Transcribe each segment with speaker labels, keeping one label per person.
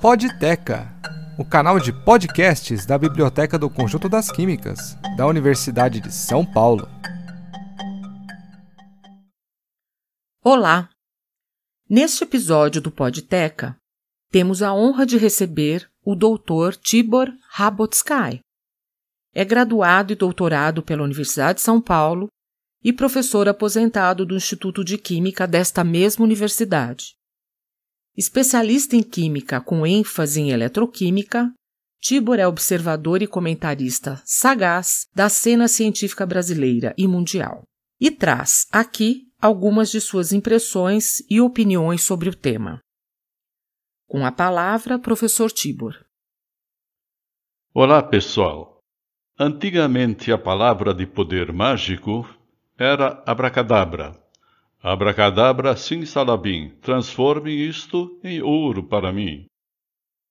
Speaker 1: Podteca, o canal de podcasts da Biblioteca do Conjunto das Químicas, da Universidade de São Paulo.
Speaker 2: Olá! Neste episódio do Podteca, temos a honra de receber o Dr. Tibor Rabotsky. É graduado e doutorado pela Universidade de São Paulo e professor aposentado do Instituto de Química desta mesma universidade. Especialista em química com ênfase em eletroquímica, Tibor é observador e comentarista sagaz da cena científica brasileira e mundial e traz aqui algumas de suas impressões e opiniões sobre o tema. Com a palavra, professor Tibor.
Speaker 3: Olá, pessoal. Antigamente a palavra de poder mágico era abracadabra. Abracadabra sim salabim, transforme isto em ouro para mim.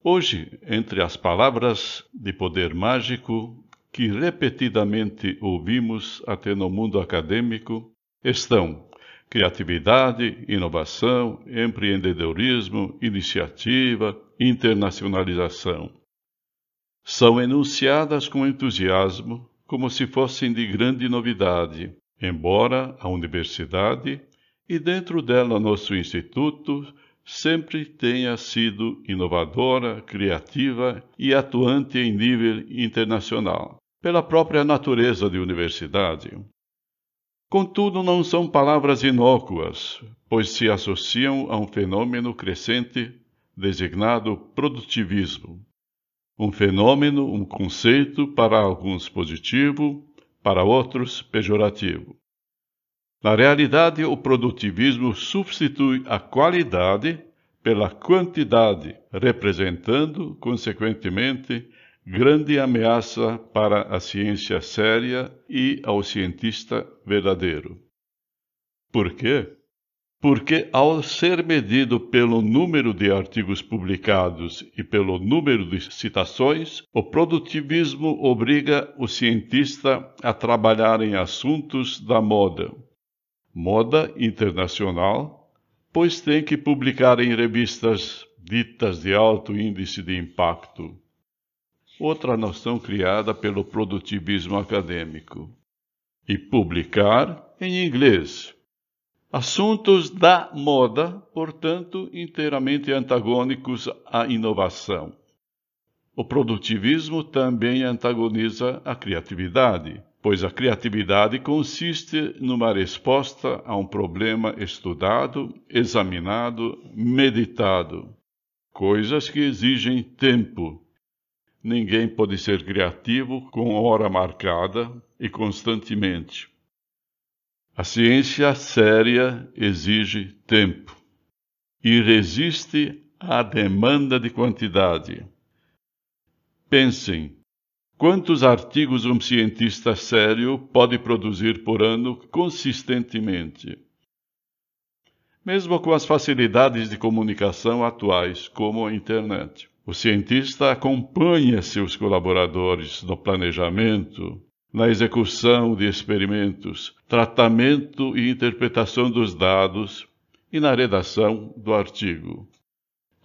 Speaker 3: Hoje, entre as palavras de poder mágico que repetidamente ouvimos até no mundo acadêmico, estão criatividade, inovação, empreendedorismo, iniciativa, internacionalização. São enunciadas com entusiasmo, como se fossem de grande novidade, embora a universidade e dentro dela nosso instituto sempre tenha sido inovadora, criativa e atuante em nível internacional, pela própria natureza de universidade. Contudo, não são palavras inócuas, pois se associam a um fenômeno crescente designado produtivismo. Um fenômeno, um conceito, para alguns positivo, para outros pejorativo. Na realidade, o produtivismo substitui a qualidade pela quantidade, representando, consequentemente, grande ameaça para a ciência séria e ao cientista verdadeiro. Por quê? Porque, ao ser medido pelo número de artigos publicados e pelo número de citações, o produtivismo obriga o cientista a trabalhar em assuntos da moda, moda internacional, pois tem que publicar em revistas ditas de alto índice de impacto. Outra noção criada pelo produtivismo acadêmico. E publicar em inglês. Assuntos da moda, portanto, inteiramente antagônicos à inovação. O produtivismo também antagoniza a criatividade pois a criatividade consiste numa resposta a um problema estudado, examinado, meditado. Coisas que exigem tempo. Ninguém pode ser criativo com hora marcada e constantemente. A ciência séria exige tempo e resiste à demanda de quantidade. Pensem Quantos artigos um cientista sério pode produzir por ano consistentemente? Mesmo com as facilidades de comunicação atuais, como a internet, o cientista acompanha seus colaboradores no planejamento, na execução de experimentos, tratamento e interpretação dos dados e na redação do artigo.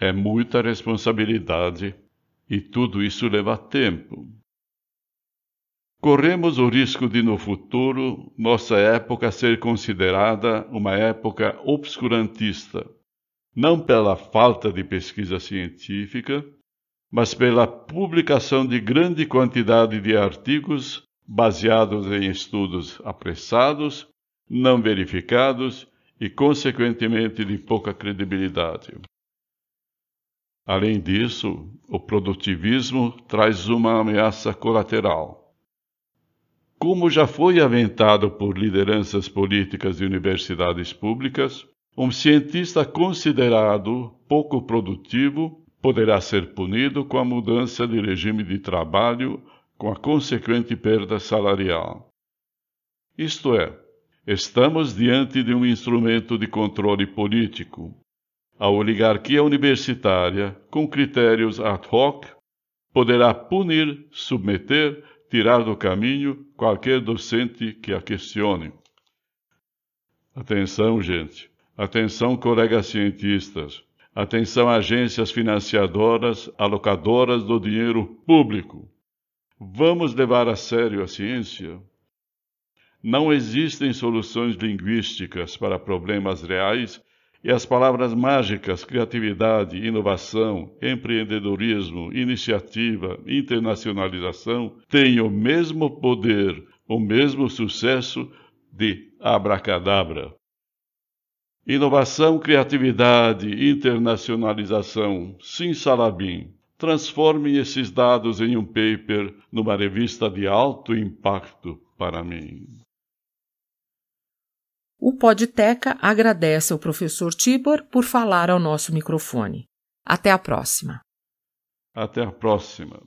Speaker 3: É muita responsabilidade e tudo isso leva tempo. Corremos o risco de, no futuro, nossa época ser considerada uma época obscurantista, não pela falta de pesquisa científica, mas pela publicação de grande quantidade de artigos baseados em estudos apressados, não verificados e, consequentemente, de pouca credibilidade. Além disso, o produtivismo traz uma ameaça colateral como já foi aventado por lideranças políticas de universidades públicas, um cientista considerado pouco produtivo poderá ser punido com a mudança de regime de trabalho, com a consequente perda salarial. Isto é, estamos diante de um instrumento de controle político. A oligarquia universitária, com critérios ad hoc, poderá punir, submeter tirar do caminho qualquer docente que a questione. Atenção, gente. Atenção, colegas cientistas. Atenção agências financiadoras, alocadoras do dinheiro público. Vamos levar a sério a ciência? Não existem soluções linguísticas para problemas reais e as palavras mágicas criatividade, inovação, empreendedorismo, iniciativa, internacionalização têm o mesmo poder, o mesmo sucesso de abracadabra. Inovação, criatividade, internacionalização, sim salabim. Transforme esses dados em um paper numa revista de alto impacto para mim.
Speaker 2: O Podteca agradece ao professor Tibor por falar ao nosso microfone. Até a próxima.
Speaker 3: Até a próxima.